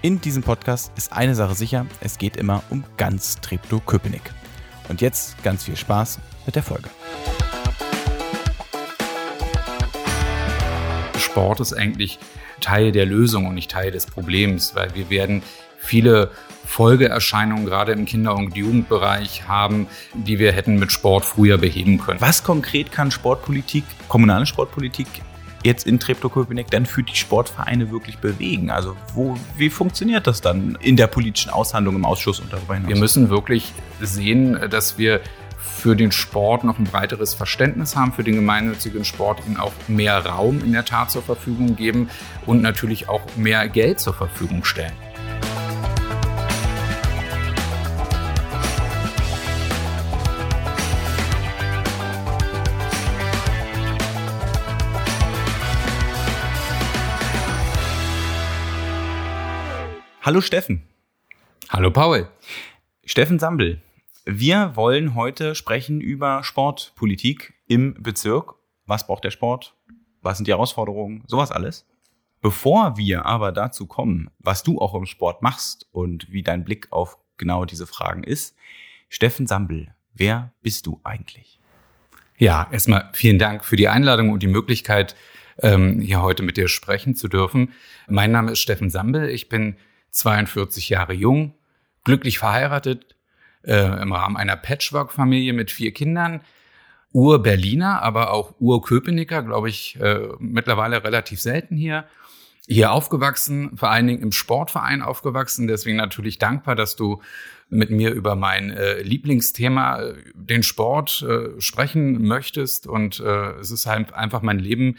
In diesem Podcast ist eine Sache sicher, es geht immer um ganz Treptow-Köpenick. Und jetzt ganz viel Spaß mit der Folge. Sport ist eigentlich Teil der Lösung und nicht Teil des Problems, weil wir werden viele Folgeerscheinungen gerade im Kinder- und Jugendbereich haben, die wir hätten mit Sport früher beheben können. Was konkret kann Sportpolitik, kommunale Sportpolitik jetzt in Treptow-Köpenick dann für die Sportvereine wirklich bewegen? Also wo, wie funktioniert das dann in der politischen Aushandlung im Ausschuss und darüber hinaus? Wir müssen wirklich sehen, dass wir für den Sport noch ein breiteres Verständnis haben, für den gemeinnützigen Sport ihm auch mehr Raum in der Tat zur Verfügung geben und natürlich auch mehr Geld zur Verfügung stellen. Hallo Steffen. Hallo Paul. Steffen Sambel. Wir wollen heute sprechen über Sportpolitik im Bezirk. Was braucht der Sport? Was sind die Herausforderungen? Sowas alles. Bevor wir aber dazu kommen, was du auch im Sport machst und wie dein Blick auf genau diese Fragen ist, Steffen Sambel, wer bist du eigentlich? Ja, erstmal vielen Dank für die Einladung und die Möglichkeit, ähm, hier heute mit dir sprechen zu dürfen. Mein Name ist Steffen Sambel. Ich bin 42 Jahre jung, glücklich verheiratet, äh, im Rahmen einer Patchwork-Familie mit vier Kindern. Ur-Berliner, aber auch Ur-Köpenicker, glaube ich, äh, mittlerweile relativ selten hier. Hier aufgewachsen, vor allen Dingen im Sportverein aufgewachsen. Deswegen natürlich dankbar, dass du mit mir über mein äh, Lieblingsthema, äh, den Sport, äh, sprechen möchtest. Und äh, es ist halt einfach mein Leben.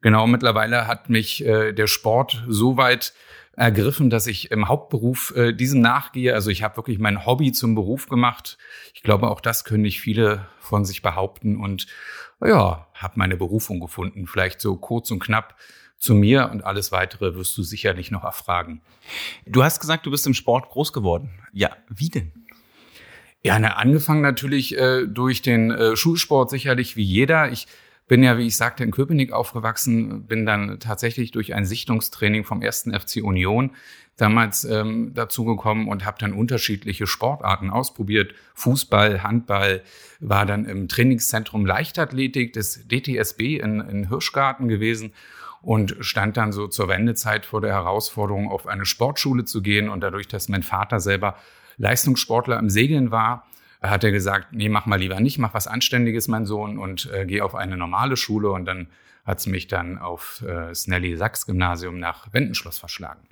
Genau, mittlerweile hat mich äh, der Sport so weit ergriffen, dass ich im Hauptberuf äh, diesem nachgehe. Also ich habe wirklich mein Hobby zum Beruf gemacht. Ich glaube, auch das können nicht viele von sich behaupten und ja, habe meine Berufung gefunden. Vielleicht so kurz und knapp zu mir und alles weitere wirst du sicherlich noch erfragen. Du hast gesagt, du bist im Sport groß geworden. Ja, wie denn? Ja, ne, angefangen natürlich äh, durch den äh, Schulsport sicherlich wie jeder. Ich bin ja, wie ich sagte, in Köpenick aufgewachsen, bin dann tatsächlich durch ein Sichtungstraining vom ersten FC Union damals ähm, dazugekommen und habe dann unterschiedliche Sportarten ausprobiert. Fußball, Handball, war dann im Trainingszentrum Leichtathletik des DTSB in, in Hirschgarten gewesen und stand dann so zur Wendezeit vor der Herausforderung, auf eine Sportschule zu gehen. Und dadurch, dass mein Vater selber Leistungssportler im Segeln war, hat er gesagt, nee, mach mal lieber nicht, mach was Anständiges, mein Sohn, und äh, geh auf eine normale Schule. Und dann hat es mich dann auf äh, Snelly Sachs Gymnasium nach Wendenschloss verschlagen.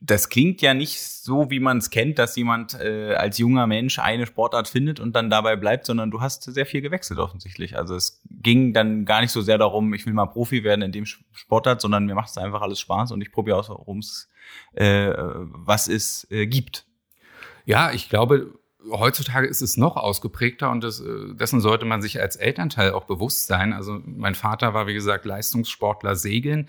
Das klingt ja nicht so, wie man es kennt, dass jemand äh, als junger Mensch eine Sportart findet und dann dabei bleibt, sondern du hast sehr viel gewechselt offensichtlich. Also es ging dann gar nicht so sehr darum, ich will mal Profi werden in dem Sportart, sondern mir macht es einfach alles Spaß und ich probiere aus, worum es äh, was es äh, gibt. Ja, ich glaube, heutzutage ist es noch ausgeprägter und das, äh, dessen sollte man sich als Elternteil auch bewusst sein. Also mein Vater war, wie gesagt, Leistungssportler segeln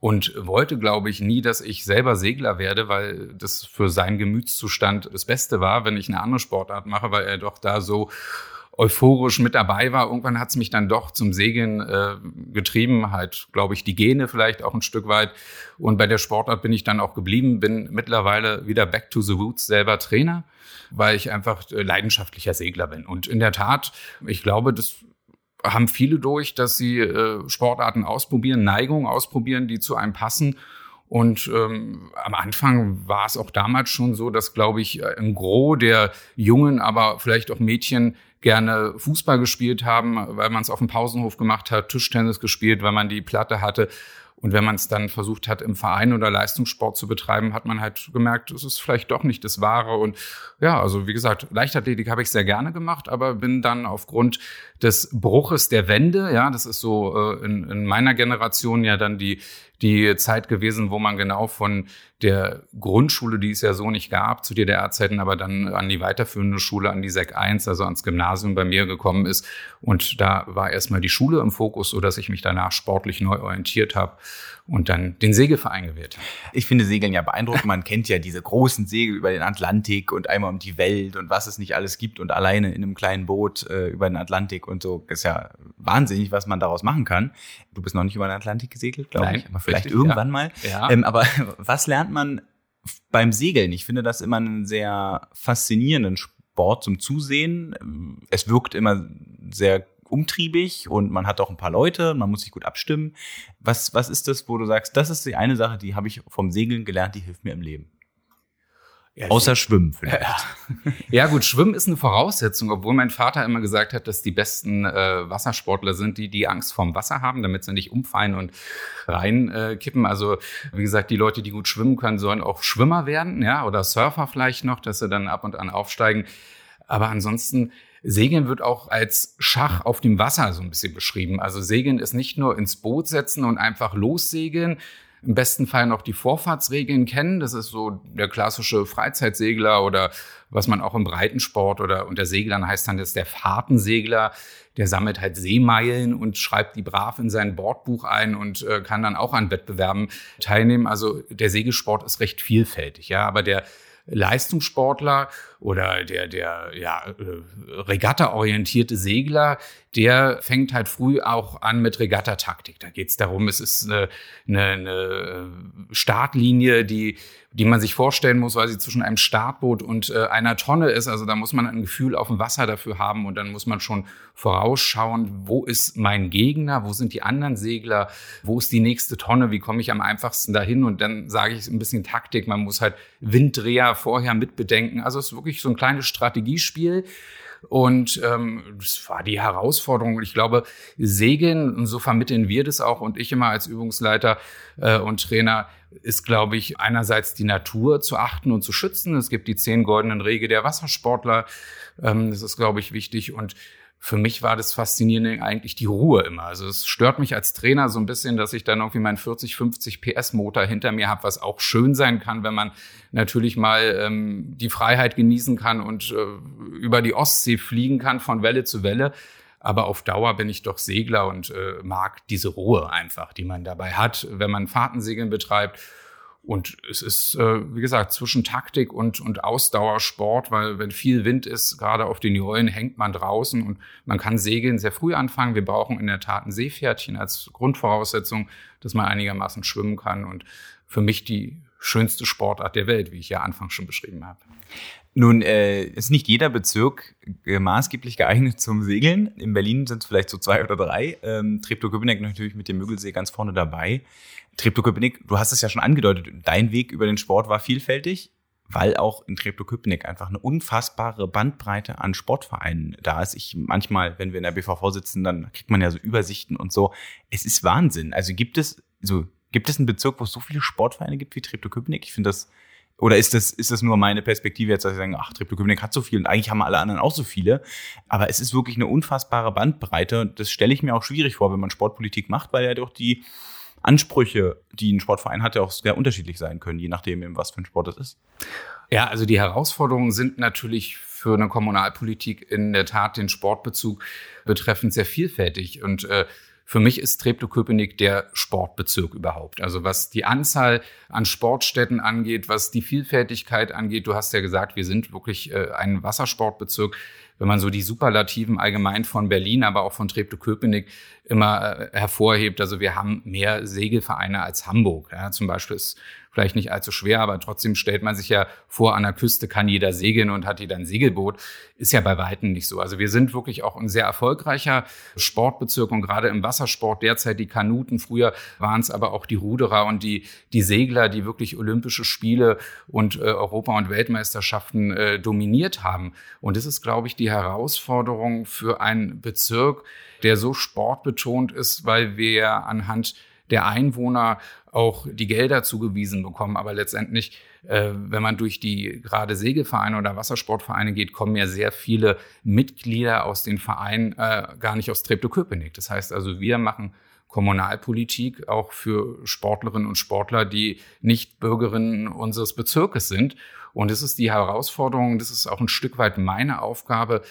und wollte, glaube ich, nie, dass ich selber Segler werde, weil das für seinen Gemütszustand das Beste war, wenn ich eine andere Sportart mache, weil er doch da so euphorisch mit dabei war. Irgendwann hat es mich dann doch zum Segeln äh, getrieben, halt, glaube ich, die Gene vielleicht auch ein Stück weit. Und bei der Sportart bin ich dann auch geblieben, bin mittlerweile wieder back to the roots, selber Trainer, weil ich einfach äh, leidenschaftlicher Segler bin. Und in der Tat, ich glaube, das haben viele durch, dass sie äh, Sportarten ausprobieren, Neigungen ausprobieren, die zu einem passen. Und ähm, am Anfang war es auch damals schon so, dass, glaube ich, ein Gros der Jungen, aber vielleicht auch Mädchen gerne Fußball gespielt haben, weil man es auf dem Pausenhof gemacht hat, Tischtennis gespielt, weil man die Platte hatte. Und wenn man es dann versucht hat, im Verein oder Leistungssport zu betreiben, hat man halt gemerkt, es ist vielleicht doch nicht das Wahre. Und ja, also wie gesagt, Leichtathletik habe ich sehr gerne gemacht, aber bin dann aufgrund des Bruches der Wände, ja, das ist so äh, in, in meiner Generation ja dann die die Zeit gewesen, wo man genau von der Grundschule, die es ja so nicht gab zu DDR-Zeiten, aber dann an die weiterführende Schule, an die SEC 1, also ans Gymnasium bei mir gekommen ist. Und da war erstmal die Schule im Fokus, so dass ich mich danach sportlich neu orientiert habe und dann den Segelverein gewählt habe. Ich finde Segeln ja beeindruckend. Man kennt ja diese großen Segel über den Atlantik und einmal um die Welt und was es nicht alles gibt und alleine in einem kleinen Boot äh, über den Atlantik und so. Das ist ja wahnsinnig, was man daraus machen kann. Du bist noch nicht über den Atlantik gesegelt, glaube ich, aber vielleicht richtig, irgendwann ja. mal. Ja. Ähm, aber was lernt man beim Segeln? Ich finde das immer einen sehr faszinierenden Sport zum Zusehen. Es wirkt immer sehr umtriebig und man hat auch ein paar Leute, man muss sich gut abstimmen. Was, was ist das, wo du sagst, das ist die eine Sache, die habe ich vom Segeln gelernt, die hilft mir im Leben? Ja, Außer Schwimmen vielleicht. Ja. ja. gut, Schwimmen ist eine Voraussetzung, obwohl mein Vater immer gesagt hat, dass die besten äh, Wassersportler sind, die die Angst vorm Wasser haben, damit sie nicht umfallen und reinkippen. Äh, also wie gesagt, die Leute, die gut schwimmen können, sollen auch Schwimmer werden, ja, oder Surfer vielleicht noch, dass sie dann ab und an aufsteigen. Aber ansonsten Segeln wird auch als Schach auf dem Wasser so ein bisschen beschrieben. Also Segeln ist nicht nur ins Boot setzen und einfach lossegeln, im besten Fall noch die Vorfahrtsregeln kennen. Das ist so der klassische Freizeitsegler oder was man auch im Breitensport oder unter Seglern heißt dann, ist der Fahrtensegler. Der sammelt halt Seemeilen und schreibt die brav in sein Bordbuch ein und äh, kann dann auch an Wettbewerben teilnehmen. Also der Segelsport ist recht vielfältig, ja, aber der Leistungssportler oder der, der ja, äh, regatta-orientierte Segler, der fängt halt früh auch an mit Regattataktik. Da geht es darum, es ist eine, eine, eine Startlinie, die, die man sich vorstellen muss, weil sie zwischen einem Startboot und äh, einer Tonne ist. Also da muss man ein Gefühl auf dem Wasser dafür haben und dann muss man schon vorausschauen, wo ist mein Gegner, wo sind die anderen Segler, wo ist die nächste Tonne, wie komme ich am einfachsten dahin und dann sage ich ein bisschen Taktik, man muss halt Winddreher vorher mitbedenken. Also es ist wirklich so ein kleines Strategiespiel. Und ähm, das war die Herausforderung. Ich glaube, Segeln, und so vermitteln wir das auch und ich immer als Übungsleiter äh, und Trainer, ist, glaube ich, einerseits die Natur zu achten und zu schützen. Es gibt die zehn goldenen Regeln der Wassersportler. Ähm, das ist, glaube ich, wichtig. Und für mich war das Faszinierende eigentlich die Ruhe immer. Also es stört mich als Trainer so ein bisschen, dass ich dann irgendwie meinen 40, 50 PS Motor hinter mir habe, was auch schön sein kann, wenn man natürlich mal ähm, die Freiheit genießen kann und äh, über die Ostsee fliegen kann von Welle zu Welle. Aber auf Dauer bin ich doch Segler und äh, mag diese Ruhe einfach, die man dabei hat, wenn man Fahrtensegeln betreibt und es ist, äh, wie gesagt, zwischen Taktik und, und Ausdauersport, weil wenn viel Wind ist, gerade auf den Jolen, hängt man draußen und man kann segeln sehr früh anfangen. Wir brauchen in der Tat ein Seepferdchen als Grundvoraussetzung, dass man einigermaßen schwimmen kann. Und für mich die schönste Sportart der Welt, wie ich ja anfangs schon beschrieben habe. Nun äh, ist nicht jeder Bezirk äh, maßgeblich geeignet zum Segeln. In Berlin sind es vielleicht so zwei oder drei. Ähm, Treptow-Köpenick natürlich mit dem Müggelsee ganz vorne dabei. Treptow-Köpenick, du hast es ja schon angedeutet, dein Weg über den Sport war vielfältig, weil auch in Treptow-Köpenick einfach eine unfassbare Bandbreite an Sportvereinen da ist. Ich manchmal, wenn wir in der BVV sitzen, dann kriegt man ja so Übersichten und so. Es ist Wahnsinn. Also gibt es so gibt es einen Bezirk, wo es so viele Sportvereine gibt wie Treptow-Köpenick? Ich finde das oder ist das, ist das nur meine Perspektive jetzt, dass ich sage, ach, Treptow-Köpenick hat so viel und eigentlich haben alle anderen auch so viele. Aber es ist wirklich eine unfassbare Bandbreite. Das stelle ich mir auch schwierig vor, wenn man Sportpolitik macht, weil ja doch die Ansprüche, die ein Sportverein hat, ja auch sehr unterschiedlich sein können, je nachdem, was für ein Sport es ist. Ja, also die Herausforderungen sind natürlich für eine Kommunalpolitik in der Tat den Sportbezug betreffend sehr vielfältig. Und äh, für mich ist Treptow-Köpenick der Sportbezirk überhaupt. Also was die Anzahl an Sportstätten angeht, was die Vielfältigkeit angeht. Du hast ja gesagt, wir sind wirklich äh, ein Wassersportbezirk wenn man so die Superlativen allgemein von Berlin, aber auch von Treptow-Köpenick immer äh, hervorhebt. Also wir haben mehr Segelvereine als Hamburg. Ja, zum Beispiel ist vielleicht nicht allzu schwer, aber trotzdem stellt man sich ja vor, an der Küste kann jeder segeln und hat jeder ein Segelboot. Ist ja bei Weitem nicht so. Also wir sind wirklich auch ein sehr erfolgreicher Sportbezirk und gerade im Wassersport derzeit die Kanuten. Früher waren es aber auch die Ruderer und die, die Segler, die wirklich Olympische Spiele und äh, Europa- und Weltmeisterschaften äh, dominiert haben. Und das ist, glaube ich, die Herausforderung für einen Bezirk, der so sportbetont ist, weil wir anhand der Einwohner auch die Gelder zugewiesen bekommen. Aber letztendlich, äh, wenn man durch die gerade Segelvereine oder Wassersportvereine geht, kommen ja sehr viele Mitglieder aus den Vereinen äh, gar nicht aus Treptow-Köpenick. Das heißt also, wir machen Kommunalpolitik auch für Sportlerinnen und Sportler, die nicht Bürgerinnen unseres Bezirkes sind. Und es ist die Herausforderung, das ist auch ein Stück weit meine Aufgabe.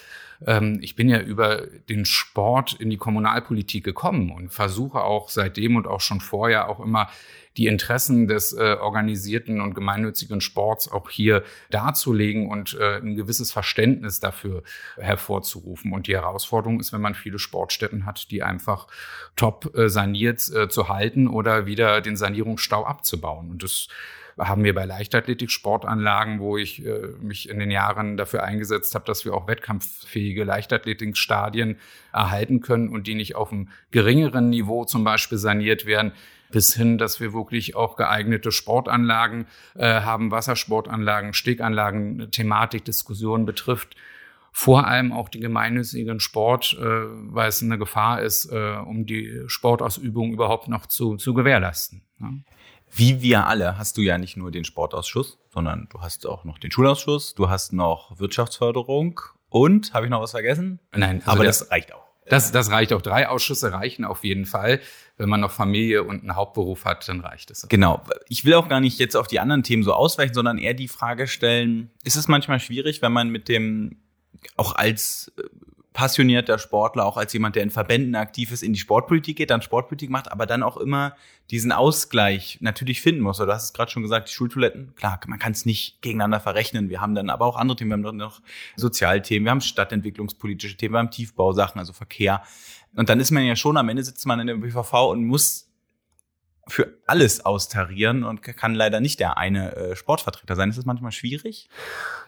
Ähm, ich bin ja über den Sport in die Kommunalpolitik gekommen und versuche auch seitdem und auch schon vorher auch immer die Interessen des äh, organisierten und gemeinnützigen Sports auch hier darzulegen und äh, ein gewisses Verständnis dafür hervorzurufen. Und die Herausforderung ist, wenn man viele Sportstätten hat, die einfach top äh, saniert äh, zu halten oder wieder den Sanierungsstau abzubauen. Und das haben wir bei Leichtathletik-Sportanlagen, wo ich äh, mich in den Jahren dafür eingesetzt habe, dass wir auch wettkampffähige Leichtathletikstadien erhalten können und die nicht auf einem geringeren Niveau zum Beispiel saniert werden, bis hin, dass wir wirklich auch geeignete Sportanlagen äh, haben, Wassersportanlagen, Steganlagen, Thematik, Diskussion betrifft vor allem auch den gemeinnützigen Sport, äh, weil es eine Gefahr ist, äh, um die Sportausübung überhaupt noch zu, zu gewährleisten. Ja. Wie wir alle hast du ja nicht nur den Sportausschuss, sondern du hast auch noch den Schulausschuss, du hast noch Wirtschaftsförderung und, habe ich noch was vergessen? Nein, also aber das reicht auch. Das, das reicht auch. Drei Ausschüsse reichen auf jeden Fall. Wenn man noch Familie und einen Hauptberuf hat, dann reicht es. Genau. Ich will auch gar nicht jetzt auf die anderen Themen so ausweichen, sondern eher die Frage stellen, ist es manchmal schwierig, wenn man mit dem auch als äh, passionierter Sportler, auch als jemand, der in Verbänden aktiv ist, in die Sportpolitik geht, dann Sportpolitik macht, aber dann auch immer diesen Ausgleich natürlich finden muss. Du hast es gerade schon gesagt, die Schultoiletten, klar, man kann es nicht gegeneinander verrechnen. Wir haben dann aber auch andere Themen, wir haben dann noch Sozialthemen, wir haben stadtentwicklungspolitische Themen, wir haben Tiefbausachen, also Verkehr. Und dann ist man ja schon, am Ende sitzt man in der BVV und muss für alles austarieren und kann leider nicht der eine äh, Sportvertreter sein. Ist das manchmal schwierig?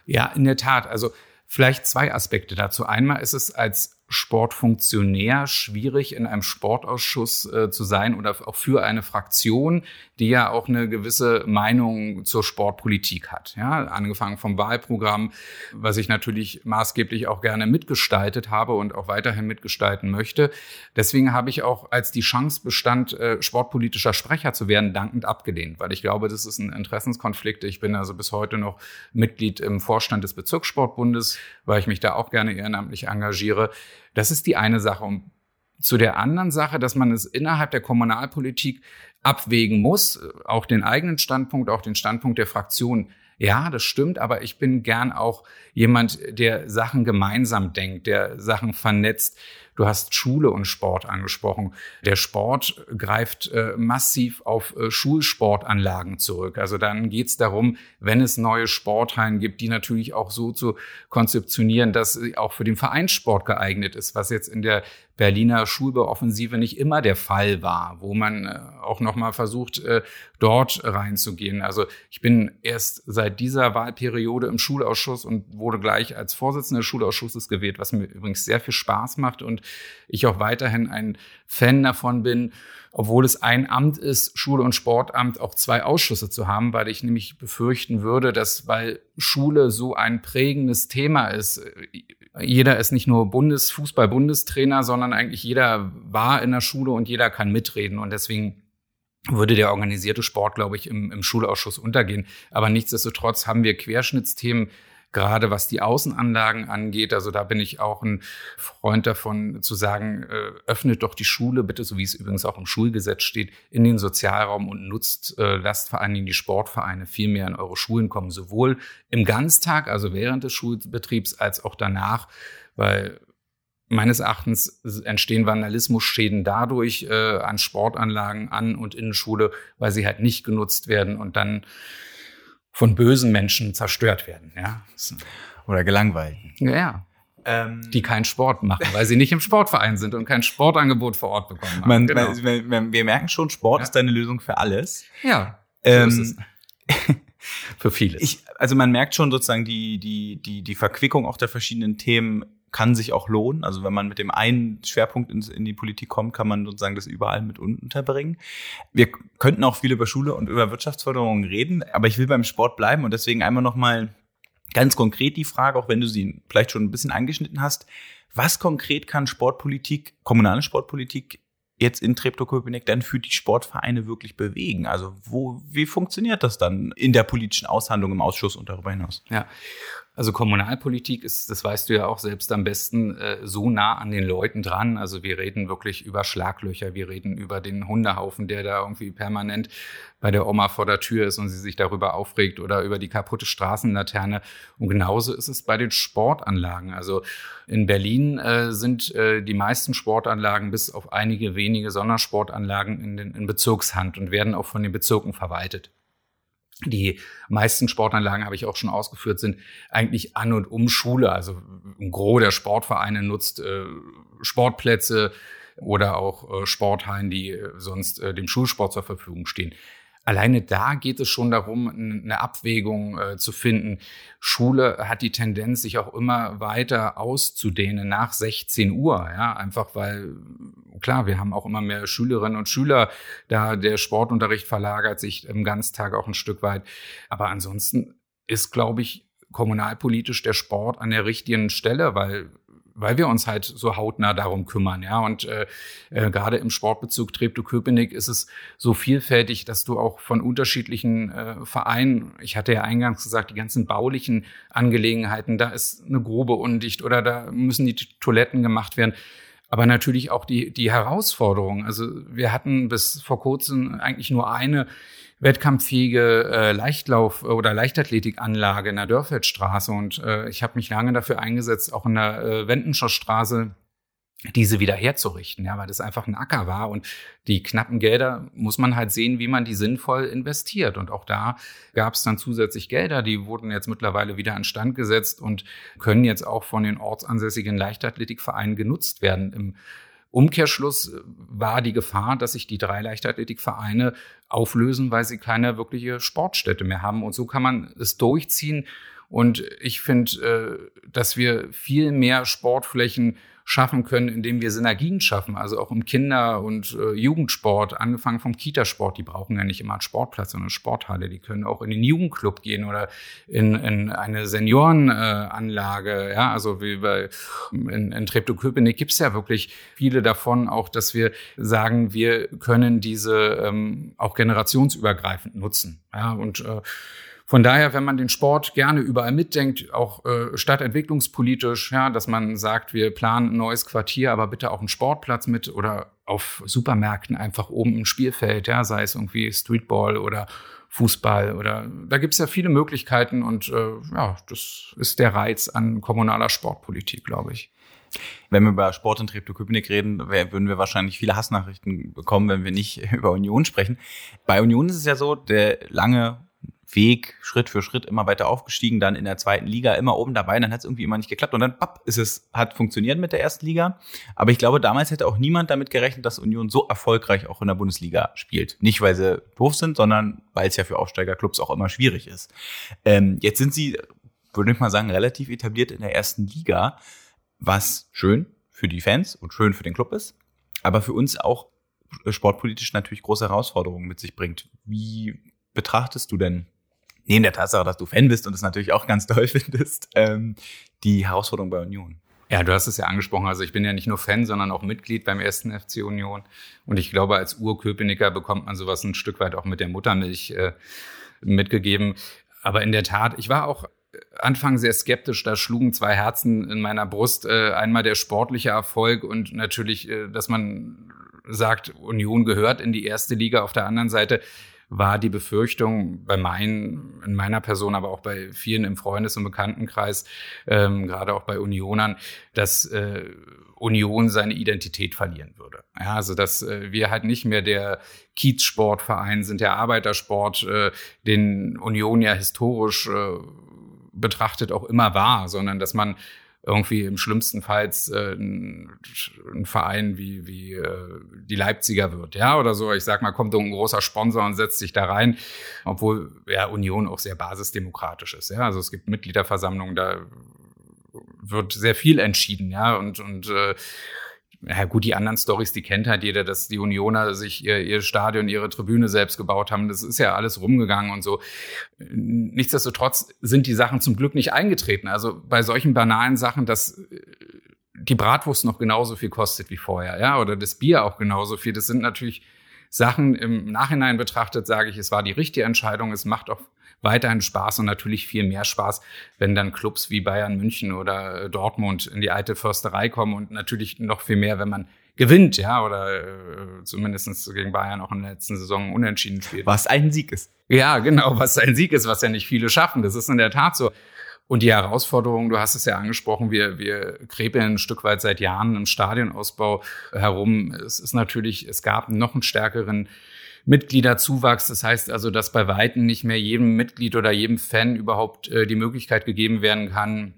Ja, in der Tat. Also Vielleicht zwei Aspekte dazu. Einmal ist es als Sportfunktionär schwierig, in einem Sportausschuss äh, zu sein oder auch für eine Fraktion, die ja auch eine gewisse Meinung zur Sportpolitik hat. Ja, angefangen vom Wahlprogramm, was ich natürlich maßgeblich auch gerne mitgestaltet habe und auch weiterhin mitgestalten möchte. Deswegen habe ich auch, als die Chance bestand, äh, sportpolitischer Sprecher zu werden, dankend abgelehnt, weil ich glaube, das ist ein Interessenskonflikt. Ich bin also bis heute noch Mitglied im Vorstand des Bezirkssportbundes, weil ich mich da auch gerne ehrenamtlich engagiere. Das ist die eine Sache. Und zu der anderen Sache, dass man es innerhalb der Kommunalpolitik abwägen muss, auch den eigenen Standpunkt, auch den Standpunkt der Fraktion. Ja, das stimmt, aber ich bin gern auch jemand, der Sachen gemeinsam denkt, der Sachen vernetzt. Du hast Schule und Sport angesprochen. Der Sport greift äh, massiv auf äh, Schulsportanlagen zurück. Also dann geht es darum, wenn es neue Sporthallen gibt, die natürlich auch so zu konzeptionieren, dass sie auch für den Vereinssport geeignet ist, was jetzt in der Berliner Schulbeoffensive nicht immer der Fall war, wo man äh, auch nochmal versucht, äh, dort reinzugehen. Also ich bin erst seit dieser Wahlperiode im Schulausschuss und wurde gleich als Vorsitzender des Schulausschusses gewählt, was mir übrigens sehr viel Spaß macht und ich auch weiterhin ein Fan davon bin, obwohl es ein Amt ist, Schule- und Sportamt, auch zwei Ausschüsse zu haben, weil ich nämlich befürchten würde, dass weil Schule so ein prägendes Thema ist, jeder ist nicht nur Bundesfußball-Bundestrainer, sondern eigentlich jeder war in der Schule und jeder kann mitreden. Und deswegen würde der organisierte Sport, glaube ich, im, im Schulausschuss untergehen. Aber nichtsdestotrotz haben wir Querschnittsthemen, gerade was die Außenanlagen angeht. Also da bin ich auch ein Freund davon zu sagen, äh, öffnet doch die Schule bitte, so wie es übrigens auch im Schulgesetz steht, in den Sozialraum und nutzt, äh, lasst vor allen Dingen die Sportvereine viel mehr in eure Schulen kommen, sowohl im Ganztag, also während des Schulbetriebs, als auch danach, weil Meines Erachtens entstehen Vandalismusschäden dadurch äh, an Sportanlagen, an und in Schule, weil sie halt nicht genutzt werden und dann von bösen Menschen zerstört werden. Ja? Oder gelangweilt. Ja. Ähm, die keinen Sport machen, weil sie nicht im Sportverein sind und kein Sportangebot vor Ort bekommen haben. Man, genau. man, wir merken schon, Sport ja. ist deine Lösung für alles. Ja, so ähm, ist es. für vieles. Ich, also man merkt schon sozusagen die, die, die, die Verquickung auch der verschiedenen Themen kann sich auch lohnen. Also wenn man mit dem einen Schwerpunkt in, in, die Politik kommt, kann man sozusagen das überall mit unterbringen. Wir könnten auch viel über Schule und über Wirtschaftsförderung reden, aber ich will beim Sport bleiben und deswegen einmal nochmal ganz konkret die Frage, auch wenn du sie vielleicht schon ein bisschen angeschnitten hast. Was konkret kann Sportpolitik, kommunale Sportpolitik jetzt in Treptow-Köpenick dann für die Sportvereine wirklich bewegen? Also wo, wie funktioniert das dann in der politischen Aushandlung im Ausschuss und darüber hinaus? Ja, Also Kommunalpolitik ist, das weißt du ja auch selbst am besten, äh, so nah an den Leuten dran. Also wir reden wirklich über Schlaglöcher, wir reden über den Hundehaufen, der da irgendwie permanent bei der Oma vor der Tür ist und sie sich darüber aufregt oder über die kaputte Straßenlaterne. Und genauso ist es bei den Sportanlagen. Also in Berlin äh, sind äh, die meisten Sportanlagen bis auf einige wenige Sondersportanlagen in, den, in Bezirkshand und werden auch von den Bezirken verwaltet. Die meisten Sportanlagen, habe ich auch schon ausgeführt, sind eigentlich an und um Schule. Also ein Gros der Sportvereine nutzt äh, Sportplätze oder auch äh, Sporthallen, die äh, sonst äh, dem Schulsport zur Verfügung stehen. Alleine da geht es schon darum, eine Abwägung äh, zu finden. Schule hat die Tendenz, sich auch immer weiter auszudehnen nach 16 Uhr. Ja, einfach weil, klar, wir haben auch immer mehr Schülerinnen und Schüler. Da der Sportunterricht verlagert sich im Ganztag auch ein Stück weit. Aber ansonsten ist, glaube ich, kommunalpolitisch der Sport an der richtigen Stelle, weil weil wir uns halt so hautnah darum kümmern, ja. Und äh, äh, gerade im Sportbezug Treptow-Köpenick ist es so vielfältig, dass du auch von unterschiedlichen äh, Vereinen, ich hatte ja eingangs gesagt, die ganzen baulichen Angelegenheiten, da ist eine Grube undicht oder da müssen die Toiletten gemacht werden. Aber natürlich auch die, die Herausforderungen. Also wir hatten bis vor kurzem eigentlich nur eine wettkampffähige äh, Leichtlauf- oder Leichtathletikanlage in der Dörfeldstraße. Und äh, ich habe mich lange dafür eingesetzt, auch in der äh, Wendenscher diese wieder herzurichten, ja, weil das einfach ein Acker war und die knappen Gelder muss man halt sehen, wie man die sinnvoll investiert. Und auch da gab es dann zusätzlich Gelder, die wurden jetzt mittlerweile wieder an Stand gesetzt und können jetzt auch von den ortsansässigen Leichtathletikvereinen genutzt werden. Im Umkehrschluss war die Gefahr, dass sich die drei Leichtathletikvereine auflösen, weil sie keine wirkliche Sportstätte mehr haben. Und so kann man es durchziehen. Und ich finde, äh, dass wir viel mehr Sportflächen schaffen können, indem wir Synergien schaffen, also auch im Kinder- und äh, Jugendsport, angefangen vom Kitasport, die brauchen ja nicht immer einen Sportplatz, sondern eine Sporthalle, die können auch in den Jugendclub gehen oder in, in eine Seniorenanlage, äh, ja, also wie bei in, in Treptow-Köpenick gibt's ja wirklich viele davon, auch dass wir sagen, wir können diese ähm, auch generationsübergreifend nutzen, ja, und äh, von daher, wenn man den Sport gerne überall mitdenkt, auch äh, stadtentwicklungspolitisch, ja, dass man sagt, wir planen ein neues Quartier, aber bitte auch einen Sportplatz mit oder auf Supermärkten einfach oben ein Spielfeld, ja, sei es irgendwie Streetball oder Fußball oder da gibt's ja viele Möglichkeiten und äh, ja, das ist der Reiz an kommunaler Sportpolitik, glaube ich. Wenn wir über Sport in Treptow-Köpenick reden, würden wir wahrscheinlich viele Hassnachrichten bekommen, wenn wir nicht über Union sprechen. Bei Union ist es ja so, der lange Weg Schritt für Schritt immer weiter aufgestiegen, dann in der zweiten Liga immer oben dabei, dann hat es irgendwie immer nicht geklappt und dann papp, ist es hat funktioniert mit der ersten Liga, aber ich glaube, damals hätte auch niemand damit gerechnet, dass Union so erfolgreich auch in der Bundesliga spielt. Nicht weil sie doof sind, sondern weil es ja für Aufsteigerclubs auch immer schwierig ist. Ähm, jetzt sind sie, würde ich mal sagen, relativ etabliert in der ersten Liga, was schön für die Fans und schön für den Club ist, aber für uns auch sportpolitisch natürlich große Herausforderungen mit sich bringt. Wie betrachtest du denn neben der Tatsache, dass du Fan bist und es natürlich auch ganz toll findest, ähm, die Herausforderung bei Union? Ja, du hast es ja angesprochen. Also ich bin ja nicht nur Fan, sondern auch Mitglied beim ersten FC Union. Und ich glaube, als Urköpenicker bekommt man sowas ein Stück weit auch mit der Muttermilch äh, mitgegeben. Aber in der Tat, ich war auch Anfang sehr skeptisch. Da schlugen zwei Herzen in meiner Brust. Äh, einmal der sportliche Erfolg und natürlich, äh, dass man sagt, Union gehört in die erste Liga. Auf der anderen Seite war die Befürchtung bei meinen, in meiner Person, aber auch bei vielen im Freundes- und Bekanntenkreis, ähm, gerade auch bei Unionern, dass äh, Union seine Identität verlieren würde. Ja, also dass äh, wir halt nicht mehr der Kiezsportverein sind, der Arbeitersport, äh, den Union ja historisch äh, betrachtet auch immer war, sondern dass man irgendwie im schlimmsten Fall äh, ein, ein, Verein wie, wie äh, die Leipziger wird, ja, oder so. Ich sag mal, kommt ein großer Sponsor und setzt sich da rein, obwohl ja Union auch sehr basisdemokratisch ist, ja. Also es gibt Mitgliederversammlungen, da wird sehr viel entschieden, ja, und, und äh, ja gut, die anderen Stories, die kennt halt jeder, dass die Unioner sich ihr, ihr Stadion, ihre Tribüne selbst gebaut haben. Das ist ja alles rumgegangen und so. Nichtsdestotrotz sind die Sachen zum Glück nicht eingetreten. Also bei solchen banalen Sachen, dass äh, die Bratwurst noch genauso viel kostet wie vorher, ja, oder das Bier auch genauso viel. Das sind natürlich Sachen im Nachhinein betrachtet, sage ich, es war die richtige Entscheidung. Es macht auch weiterhin Spaß und natürlich viel mehr Spaß, wenn dann Clubs wie Bayern München oder äh, Dortmund in die alte Försterei kommen und natürlich noch viel mehr, wenn man gewinnt, ja, oder äh, zumindest gegen Bayern auch in der letzten Saison unentschieden spielt. Was ein Sieg ist. Ja, genau, was ein Sieg ist, was ja nicht viele schaffen. Das ist in der Tat so. Und die Herausforderung, du hast es ja angesprochen, wir, wir krebeln ein Stück weit seit Jahren im Stadionausbau herum. Es ist natürlich, es gab noch einen stärkeren Mitgliederzuwachs. Das heißt also, dass bei Weitem nicht mehr jedem Mitglied oder jedem Fan überhaupt äh, die Möglichkeit gegeben werden kann,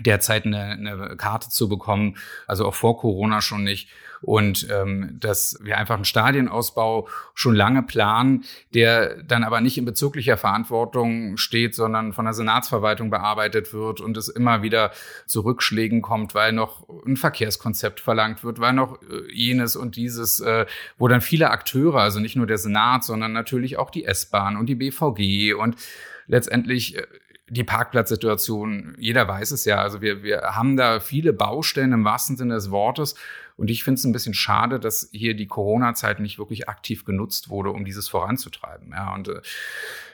derzeit eine, eine Karte zu bekommen, also auch vor Corona schon nicht. Und ähm, dass wir einfach einen Stadienausbau schon lange planen, der dann aber nicht in bezirklicher Verantwortung steht, sondern von der Senatsverwaltung bearbeitet wird und es immer wieder zu Rückschlägen kommt, weil noch ein Verkehrskonzept verlangt wird, weil noch äh, jenes und dieses, äh, wo dann viele Akteure, also nicht nur der Senat, sondern natürlich auch die S-Bahn und die BVG und letztendlich äh, die Parkplatzsituation, jeder weiß es ja. Also wir, wir haben da viele Baustellen im wahrsten Sinne des Wortes. Und ich finde es ein bisschen schade, dass hier die Corona-Zeit nicht wirklich aktiv genutzt wurde, um dieses voranzutreiben. Ja, und äh,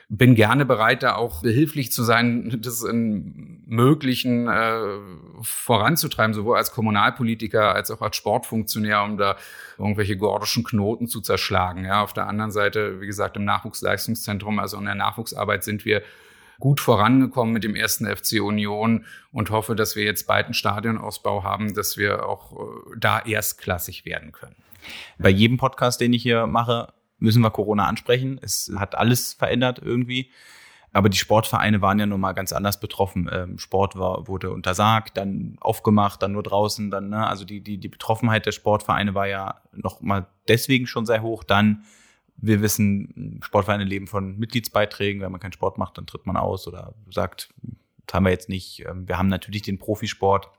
bin gerne bereit, da auch behilflich zu sein, das in möglichen äh, voranzutreiben, sowohl als Kommunalpolitiker als auch als Sportfunktionär, um da irgendwelche gordischen Knoten zu zerschlagen. Ja, auf der anderen Seite, wie gesagt, im Nachwuchsleistungszentrum, also in der Nachwuchsarbeit sind wir gut vorangekommen mit dem ersten FC Union und hoffe, dass wir jetzt bald einen Stadionausbau haben, dass wir auch äh, da erstklassig werden können. Bei jedem Podcast, den ich hier mache, müssen wir Corona ansprechen. Es hat alles verändert irgendwie. Aber die Sportvereine waren ja nun mal ganz anders betroffen. Ähm, Sport war, wurde untersagt, dann aufgemacht, dann nur draußen, dann, ne? also die, die, die Betroffenheit der Sportvereine war ja noch mal deswegen schon sehr hoch. Dann wir wissen, Sportvereine leben von Mitgliedsbeiträgen. Wenn man keinen Sport macht, dann tritt man aus oder sagt, das haben wir jetzt nicht. Ähm, wir haben natürlich den Profisport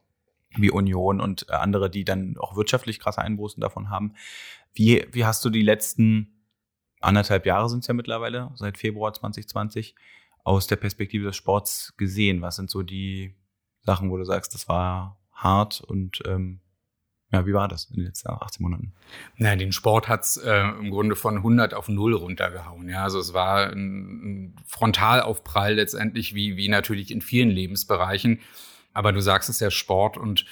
wie Union und äh, andere, die dann auch wirtschaftlich krasse Einbußen davon haben. Wie, wie hast du die letzten anderthalb Jahre sind es ja mittlerweile, seit Februar 2020, aus der Perspektive des Sports gesehen? Was sind so die Sachen, wo du sagst, das war hart und ähm, ja, wie war das in den letzten 18 Monaten? Na, den Sport hat's äh, im Grunde von 100 auf 0 runtergehauen. Ja, also es war ein, Frontalaufprall letztendlich, wie, wie natürlich in vielen Lebensbereichen. Aber du sagst es ja Sport und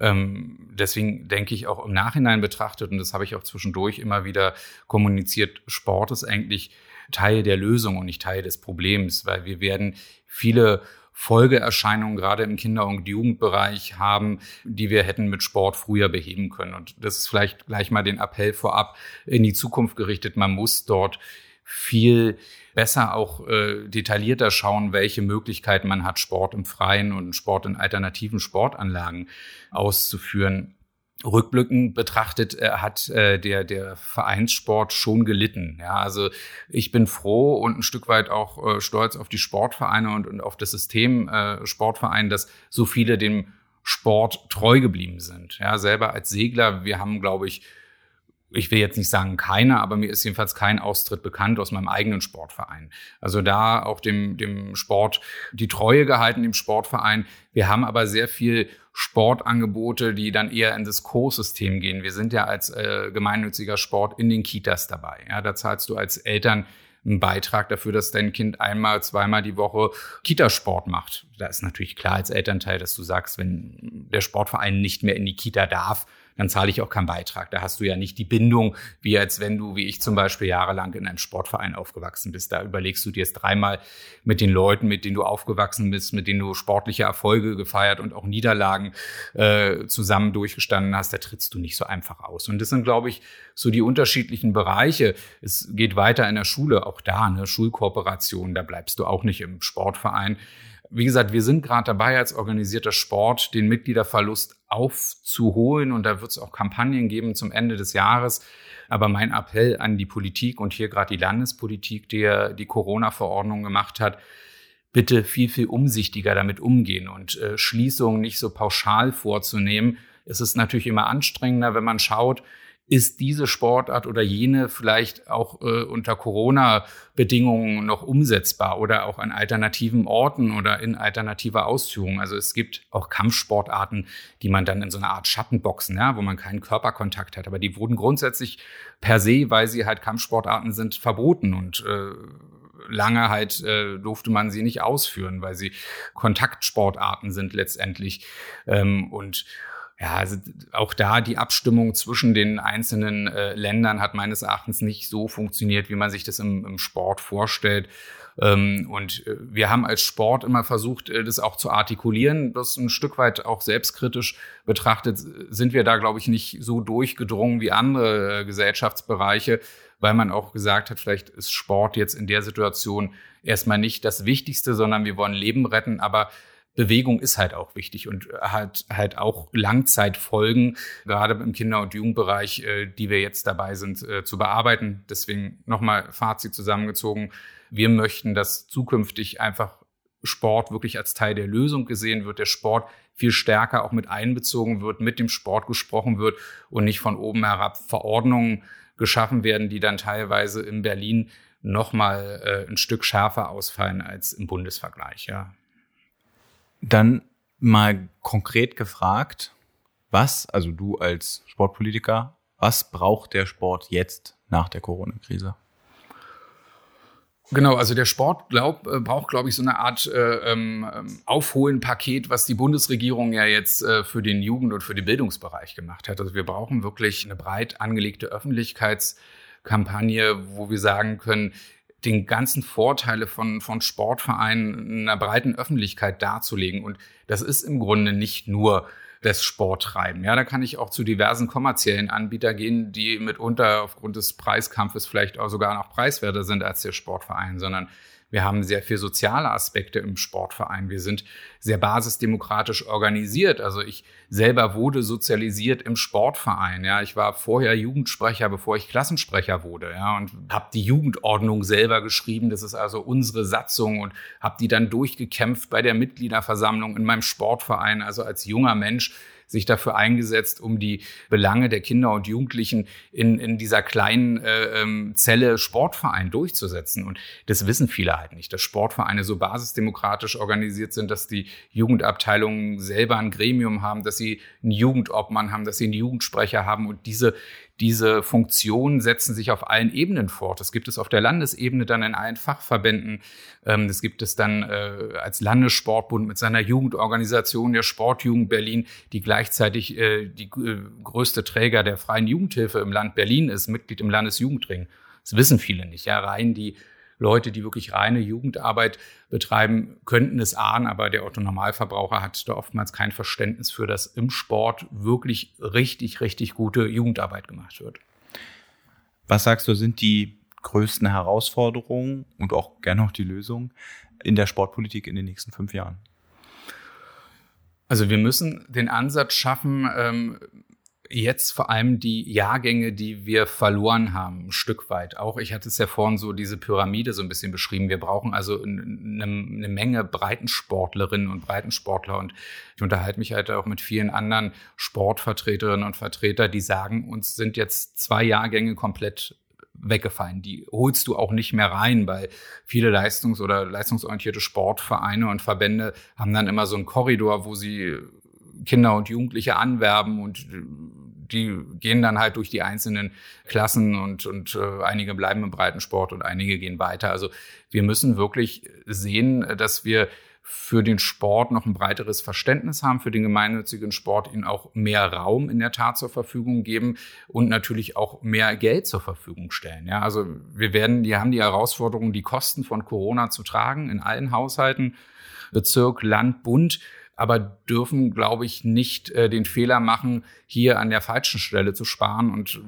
ähm, deswegen denke ich auch im Nachhinein betrachtet, und das habe ich auch zwischendurch immer wieder kommuniziert, Sport ist eigentlich Teil der Lösung und nicht Teil des Problems, weil wir werden viele Folgeerscheinungen gerade im Kinder- und Jugendbereich haben, die wir hätten mit Sport früher beheben können. Und das ist vielleicht gleich mal den Appell vorab in die Zukunft gerichtet. Man muss dort viel besser auch äh, detaillierter schauen, welche Möglichkeiten man hat, Sport im Freien und Sport in alternativen Sportanlagen auszuführen rückblickend betrachtet äh, hat äh, der der Vereinssport schon gelitten. Ja, also ich bin froh und ein Stück weit auch äh, stolz auf die Sportvereine und, und auf das System äh, Sportverein, dass so viele dem Sport treu geblieben sind. Ja, selber als Segler, wir haben, glaube ich, ich will jetzt nicht sagen keine, aber mir ist jedenfalls kein Austritt bekannt aus meinem eigenen Sportverein. Also da auch dem, dem Sport die Treue gehalten, dem Sportverein. Wir haben aber sehr viel Sportangebote, die dann eher in das Co-System gehen. Wir sind ja als äh, gemeinnütziger Sport in den Kitas dabei. Ja, da zahlst du als Eltern einen Beitrag dafür, dass dein Kind einmal, zweimal die Woche Kitasport macht. Da ist natürlich klar als Elternteil, dass du sagst, wenn der Sportverein nicht mehr in die Kita darf, dann zahle ich auch keinen Beitrag. Da hast du ja nicht die Bindung, wie als wenn du, wie ich zum Beispiel, jahrelang in einem Sportverein aufgewachsen bist. Da überlegst du dir es dreimal mit den Leuten, mit denen du aufgewachsen bist, mit denen du sportliche Erfolge gefeiert und auch Niederlagen äh, zusammen durchgestanden hast. Da trittst du nicht so einfach aus. Und das sind, glaube ich, so die unterschiedlichen Bereiche. Es geht weiter in der Schule, auch da, ne, Schulkooperation, da bleibst du auch nicht im Sportverein. Wie gesagt, wir sind gerade dabei, als organisierter Sport den Mitgliederverlust aufzuholen und da wird es auch Kampagnen geben zum Ende des Jahres. Aber mein Appell an die Politik und hier gerade die Landespolitik, die die Corona-Verordnung gemacht hat, bitte viel, viel umsichtiger damit umgehen und äh, Schließungen nicht so pauschal vorzunehmen. Es ist natürlich immer anstrengender, wenn man schaut, ist diese Sportart oder jene vielleicht auch äh, unter Corona-Bedingungen noch umsetzbar oder auch an alternativen Orten oder in alternativer Ausführung. Also es gibt auch Kampfsportarten, die man dann in so einer Art Schattenboxen, ja, wo man keinen Körperkontakt hat, aber die wurden grundsätzlich per se, weil sie halt Kampfsportarten sind, verboten und äh, lange halt äh, durfte man sie nicht ausführen, weil sie Kontaktsportarten sind letztendlich. Ähm, und ja, also auch da die Abstimmung zwischen den einzelnen äh, Ländern hat meines Erachtens nicht so funktioniert, wie man sich das im, im Sport vorstellt. Ähm, und äh, wir haben als Sport immer versucht, äh, das auch zu artikulieren. Das ein Stück weit auch selbstkritisch betrachtet sind wir da, glaube ich, nicht so durchgedrungen wie andere äh, Gesellschaftsbereiche, weil man auch gesagt hat, vielleicht ist Sport jetzt in der Situation erstmal nicht das Wichtigste, sondern wir wollen Leben retten. Aber Bewegung ist halt auch wichtig und hat halt auch Langzeitfolgen, gerade im Kinder- und Jugendbereich, die wir jetzt dabei sind zu bearbeiten. Deswegen nochmal Fazit zusammengezogen. Wir möchten, dass zukünftig einfach Sport wirklich als Teil der Lösung gesehen wird, der Sport viel stärker auch mit einbezogen wird, mit dem Sport gesprochen wird und nicht von oben herab Verordnungen geschaffen werden, die dann teilweise in Berlin nochmal äh, ein Stück schärfer ausfallen als im Bundesvergleich. Ja. Dann mal konkret gefragt, was, also du als Sportpolitiker, was braucht der Sport jetzt nach der Corona-Krise? Genau, also der Sport glaub, äh, braucht, glaube ich, so eine Art äh, ähm, Aufholen-Paket, was die Bundesregierung ja jetzt äh, für den Jugend- und für den Bildungsbereich gemacht hat. Also wir brauchen wirklich eine breit angelegte Öffentlichkeitskampagne, wo wir sagen können, den ganzen Vorteile von, von Sportvereinen einer breiten Öffentlichkeit darzulegen. Und das ist im Grunde nicht nur das Sporttreiben. Ja, da kann ich auch zu diversen kommerziellen Anbietern gehen, die mitunter aufgrund des Preiskampfes vielleicht auch sogar noch preiswerter sind als der Sportverein, sondern wir haben sehr viel soziale Aspekte im Sportverein. Wir sind sehr basisdemokratisch organisiert. Also ich selber wurde sozialisiert im Sportverein. Ja, ich war vorher Jugendsprecher, bevor ich Klassensprecher wurde. Ja, und habe die Jugendordnung selber geschrieben. Das ist also unsere Satzung und habe die dann durchgekämpft bei der Mitgliederversammlung in meinem Sportverein. Also als junger Mensch sich dafür eingesetzt, um die Belange der Kinder und Jugendlichen in, in dieser kleinen äh, ähm, Zelle Sportverein durchzusetzen. Und das wissen viele halt nicht, dass Sportvereine so basisdemokratisch organisiert sind, dass die Jugendabteilungen selber ein Gremium haben, dass sie einen Jugendobmann haben, dass sie einen Jugendsprecher haben und diese diese Funktionen setzen sich auf allen Ebenen fort. Das gibt es auf der Landesebene dann in allen Fachverbänden. Ähm, das gibt es dann äh, als Landessportbund mit seiner Jugendorganisation der Sportjugend Berlin, die gleichzeitig äh, die äh, größte Träger der freien Jugendhilfe im Land Berlin ist, Mitglied im Landesjugendring. Das wissen viele nicht. Ja, rein die Leute, die wirklich reine Jugendarbeit betreiben, könnten es ahnen, aber der Otto Normalverbraucher hat da oftmals kein Verständnis für, dass im Sport wirklich richtig, richtig gute Jugendarbeit gemacht wird. Was sagst du, sind die größten Herausforderungen und auch gerne noch die Lösungen in der Sportpolitik in den nächsten fünf Jahren? Also wir müssen den Ansatz schaffen, ähm, jetzt vor allem die Jahrgänge, die wir verloren haben, ein Stück weit. Auch ich hatte es ja vorhin so diese Pyramide so ein bisschen beschrieben. Wir brauchen also eine, eine Menge Breitensportlerinnen und Breitensportler. Und ich unterhalte mich halt auch mit vielen anderen Sportvertreterinnen und Vertreter, die sagen, uns sind jetzt zwei Jahrgänge komplett weggefallen. Die holst du auch nicht mehr rein, weil viele leistungs- oder leistungsorientierte Sportvereine und Verbände haben dann immer so einen Korridor, wo sie Kinder und Jugendliche anwerben und die gehen dann halt durch die einzelnen Klassen und, und äh, einige bleiben im Breitensport und einige gehen weiter. Also wir müssen wirklich sehen, dass wir für den Sport noch ein breiteres Verständnis haben, für den gemeinnützigen Sport ihnen auch mehr Raum in der Tat zur Verfügung geben und natürlich auch mehr Geld zur Verfügung stellen. Ja, also wir werden, die haben die Herausforderung, die Kosten von Corona zu tragen in allen Haushalten, Bezirk, Land, Bund aber dürfen, glaube ich, nicht äh, den Fehler machen, hier an der falschen Stelle zu sparen. Und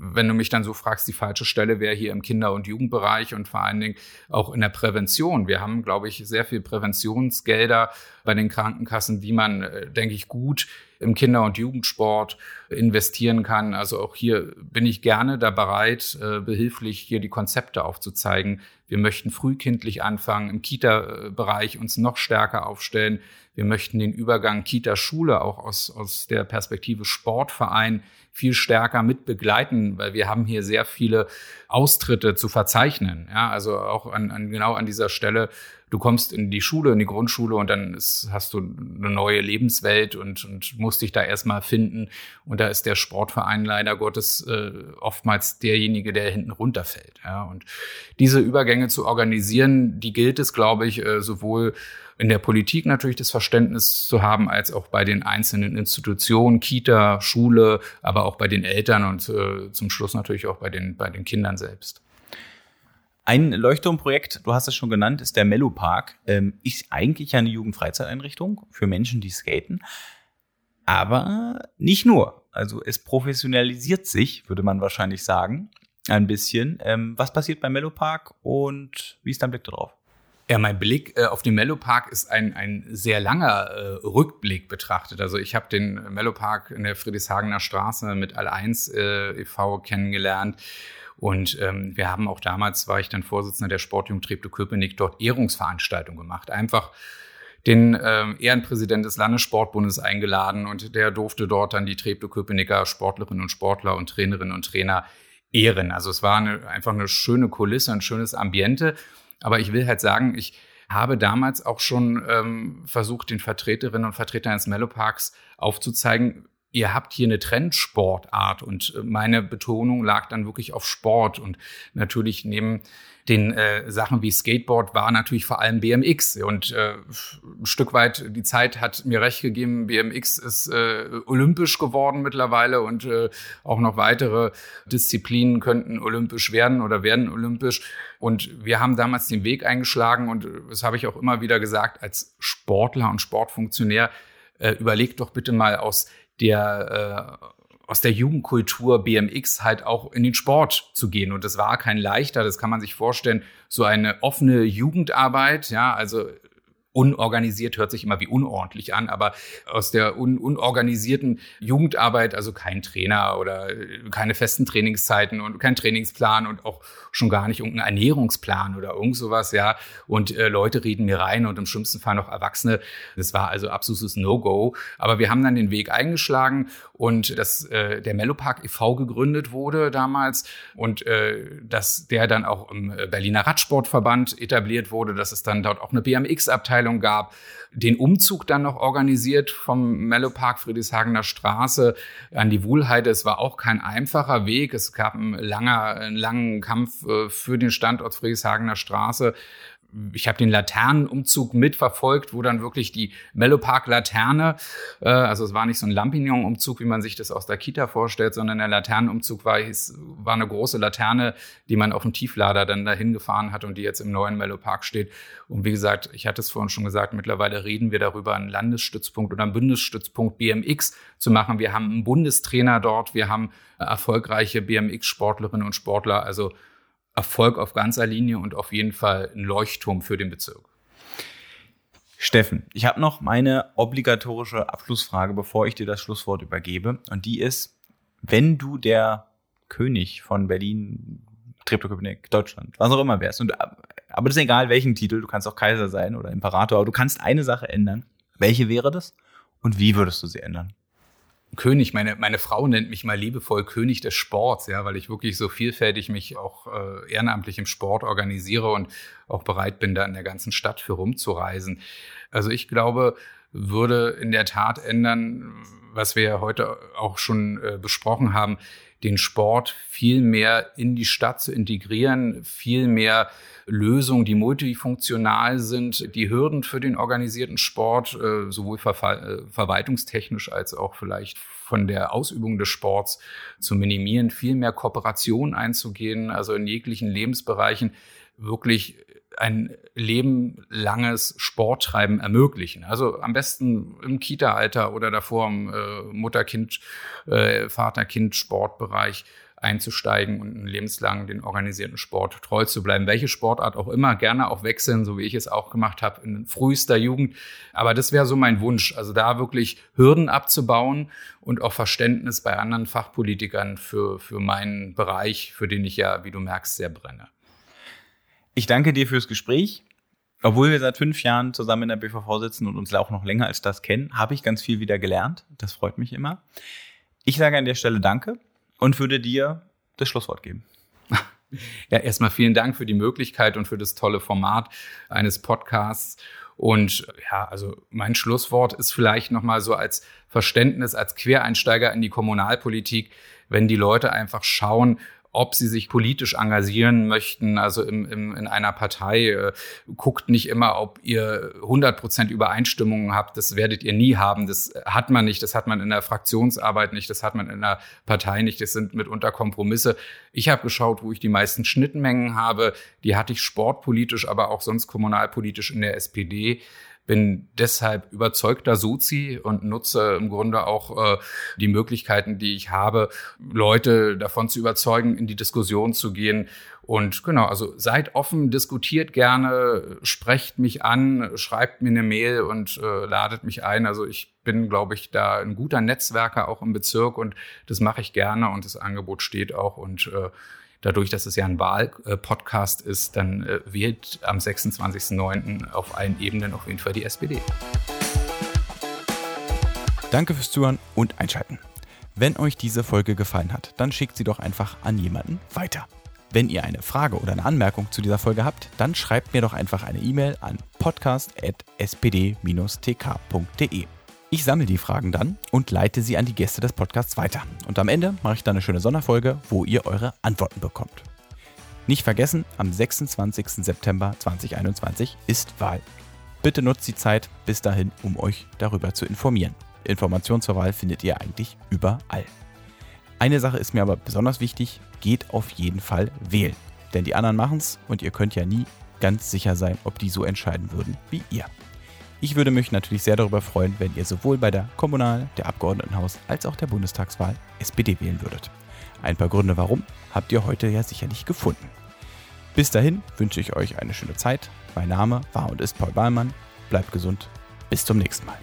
wenn du mich dann so fragst, die falsche Stelle wäre hier im Kinder- und Jugendbereich und vor allen Dingen auch in der Prävention. Wir haben, glaube ich, sehr viel Präventionsgelder bei den Krankenkassen, die man, äh, denke ich, gut im Kinder- und Jugendsport investieren kann. Also auch hier bin ich gerne da bereit, äh, behilflich hier die Konzepte aufzuzeigen. Wir möchten frühkindlich anfangen, im Kita-Bereich uns noch stärker aufstellen. Wir möchten den Übergang Kita-Schule auch aus, aus der Perspektive Sportverein viel stärker mit begleiten, weil wir haben hier sehr viele Austritte zu verzeichnen. Ja, also auch an, an genau an dieser Stelle du kommst in die Schule, in die Grundschule und dann ist, hast du eine neue Lebenswelt und, und musst dich da erstmal finden. Und da ist der Sportverein leider Gottes äh, oftmals derjenige, der hinten runterfällt. Ja. Und diese Übergänge zu organisieren, die gilt es, glaube ich, äh, sowohl in der Politik natürlich das Verständnis zu haben, als auch bei den einzelnen Institutionen, Kita, Schule, aber auch bei den Eltern und äh, zum Schluss natürlich auch bei den, bei den Kindern selbst. Ein Leuchtturmprojekt, du hast es schon genannt, ist der Mellow Park. Ähm, ist eigentlich eine Jugendfreizeiteinrichtung für Menschen, die skaten. Aber nicht nur. Also es professionalisiert sich, würde man wahrscheinlich sagen, ein bisschen. Ähm, was passiert beim Mellow Park und wie ist dein Blick darauf? Ja, mein Blick äh, auf den Mellow Park ist ein, ein sehr langer äh, Rückblick betrachtet. Also ich habe den Mellow Park in der Friedrichshagener Straße mit All1 äh, e.V. kennengelernt. Und ähm, wir haben auch damals, war ich dann Vorsitzender der Sportjugend Treptow-Köpenick, dort Ehrungsveranstaltungen gemacht. Einfach den ähm, Ehrenpräsident des Landessportbundes eingeladen und der durfte dort dann die Treptow-Köpenicker Sportlerinnen und Sportler und Trainerinnen und Trainer ehren. Also es war eine, einfach eine schöne Kulisse, ein schönes Ambiente. Aber ich will halt sagen, ich habe damals auch schon ähm, versucht, den Vertreterinnen und Vertretern des Melloparks aufzuzeigen, ihr habt hier eine Trendsportart und äh, meine Betonung lag dann wirklich auf Sport und natürlich neben den äh, Sachen wie Skateboard war natürlich vor allem BMX und äh, ein Stück weit die Zeit hat mir recht gegeben. BMX ist äh, olympisch geworden mittlerweile und äh, auch noch weitere Disziplinen könnten olympisch werden oder werden olympisch. Und wir haben damals den Weg eingeschlagen und das habe ich auch immer wieder gesagt als Sportler und Sportfunktionär. Äh, überlegt doch bitte mal aus der äh, aus der Jugendkultur BMX halt auch in den Sport zu gehen. Und das war kein leichter, das kann man sich vorstellen, so eine offene Jugendarbeit, ja, also unorganisiert hört sich immer wie unordentlich an, aber aus der un unorganisierten Jugendarbeit, also kein Trainer oder keine festen Trainingszeiten und kein Trainingsplan und auch schon gar nicht irgendein Ernährungsplan oder irgend sowas, ja. Und äh, Leute reden mir rein und im schlimmsten Fall noch Erwachsene. Das war also absolutes No-Go. Aber wir haben dann den Weg eingeschlagen und dass äh, der Mellopark e.V. gegründet wurde damals und äh, dass der dann auch im Berliner Radsportverband etabliert wurde, dass es dann dort auch eine BMX-Abteilung gab, den Umzug dann noch organisiert vom Mellopark Friedrichshagener Straße an die Wuhlheide. Es war auch kein einfacher Weg. Es gab einen, langer, einen langen Kampf äh, für den Standort Friedrichshagener Straße ich habe den Laternenumzug mitverfolgt, wo dann wirklich die Mellopark-Laterne, äh, also es war nicht so ein Lampignon-Umzug, wie man sich das aus der Kita vorstellt, sondern der Laternenumzug war, hieß, war eine große Laterne, die man auf dem Tieflader dann dahin gefahren hat und die jetzt im neuen Mellopark steht. Und wie gesagt, ich hatte es vorhin schon gesagt, mittlerweile reden wir darüber, einen Landesstützpunkt oder einen Bundesstützpunkt BMX zu machen. Wir haben einen Bundestrainer dort, wir haben erfolgreiche BMX-Sportlerinnen und Sportler, also Erfolg auf ganzer Linie und auf jeden Fall ein Leuchtturm für den Bezirk. Steffen, ich habe noch meine obligatorische Abschlussfrage, bevor ich dir das Schlusswort übergebe. Und die ist, wenn du der König von Berlin, Treptow-Köpenick, Deutschland, was auch immer wärst, und, aber das ist egal, welchen Titel, du kannst auch Kaiser sein oder Imperator, aber du kannst eine Sache ändern. Welche wäre das? Und wie würdest du sie ändern? König, meine, meine Frau nennt mich mal liebevoll König des Sports, ja, weil ich wirklich so vielfältig mich auch äh, ehrenamtlich im Sport organisiere und auch bereit bin, da in der ganzen Stadt für rumzureisen. Also ich glaube, würde in der Tat ändern, was wir ja heute auch schon äh, besprochen haben, den Sport viel mehr in die Stadt zu integrieren, viel mehr Lösungen, die multifunktional sind, die Hürden für den organisierten Sport, äh, sowohl ver äh, verwaltungstechnisch als auch vielleicht von der Ausübung des Sports zu minimieren, viel mehr Kooperation einzugehen, also in jeglichen Lebensbereichen wirklich ein lebenlanges Sporttreiben ermöglichen. Also am besten im Kita-Alter oder davor im äh, Mutter-Kind, äh, Vater-Kind-Sportbereich einzusteigen und lebenslang den organisierten Sport treu zu bleiben. Welche Sportart auch immer, gerne auch wechseln, so wie ich es auch gemacht habe in frühester Jugend. Aber das wäre so mein Wunsch, also da wirklich Hürden abzubauen und auch Verständnis bei anderen Fachpolitikern für, für meinen Bereich, für den ich ja, wie du merkst, sehr brenne. Ich danke dir fürs Gespräch. Obwohl wir seit fünf Jahren zusammen in der BVV sitzen und uns auch noch länger als das kennen, habe ich ganz viel wieder gelernt. Das freut mich immer. Ich sage an der Stelle Danke und würde dir das Schlusswort geben. Ja, erstmal vielen Dank für die Möglichkeit und für das tolle Format eines Podcasts. Und ja, also mein Schlusswort ist vielleicht nochmal so als Verständnis, als Quereinsteiger in die Kommunalpolitik, wenn die Leute einfach schauen, ob sie sich politisch engagieren möchten, also im, im, in einer Partei. Äh, guckt nicht immer, ob ihr 100 Prozent Übereinstimmungen habt. Das werdet ihr nie haben. Das hat man nicht. Das hat man in der Fraktionsarbeit nicht. Das hat man in der Partei nicht. Das sind mitunter Kompromisse. Ich habe geschaut, wo ich die meisten Schnittmengen habe. Die hatte ich sportpolitisch, aber auch sonst kommunalpolitisch in der SPD bin deshalb überzeugter Sozi und nutze im Grunde auch äh, die Möglichkeiten, die ich habe, Leute davon zu überzeugen, in die Diskussion zu gehen. Und genau, also seid offen, diskutiert gerne, sprecht mich an, schreibt mir eine Mail und äh, ladet mich ein. Also ich bin, glaube ich, da ein guter Netzwerker auch im Bezirk und das mache ich gerne und das Angebot steht auch und äh, dadurch, dass es ja ein Wahlpodcast ist, dann äh, wählt am 26.09. auf allen Ebenen auf jeden Fall die SPD. Danke fürs Zuhören und Einschalten. Wenn euch diese Folge gefallen hat, dann schickt sie doch einfach an jemanden weiter. Wenn ihr eine Frage oder eine Anmerkung zu dieser Folge habt, dann schreibt mir doch einfach eine E-Mail an podcast.spd-tk.de. Ich sammle die Fragen dann und leite sie an die Gäste des Podcasts weiter. Und am Ende mache ich dann eine schöne Sonderfolge, wo ihr eure Antworten bekommt. Nicht vergessen, am 26. September 2021 ist Wahl. Bitte nutzt die Zeit bis dahin, um euch darüber zu informieren. Informationen zur Wahl findet ihr eigentlich überall. Eine Sache ist mir aber besonders wichtig, geht auf jeden Fall wählen. Denn die anderen machen es und ihr könnt ja nie ganz sicher sein, ob die so entscheiden würden wie ihr. Ich würde mich natürlich sehr darüber freuen, wenn ihr sowohl bei der Kommunal-, der Abgeordnetenhaus- als auch der Bundestagswahl SPD wählen würdet. Ein paar Gründe warum habt ihr heute ja sicherlich gefunden. Bis dahin wünsche ich euch eine schöne Zeit. Mein Name war und ist Paul Ballmann. Bleibt gesund. Bis zum nächsten Mal.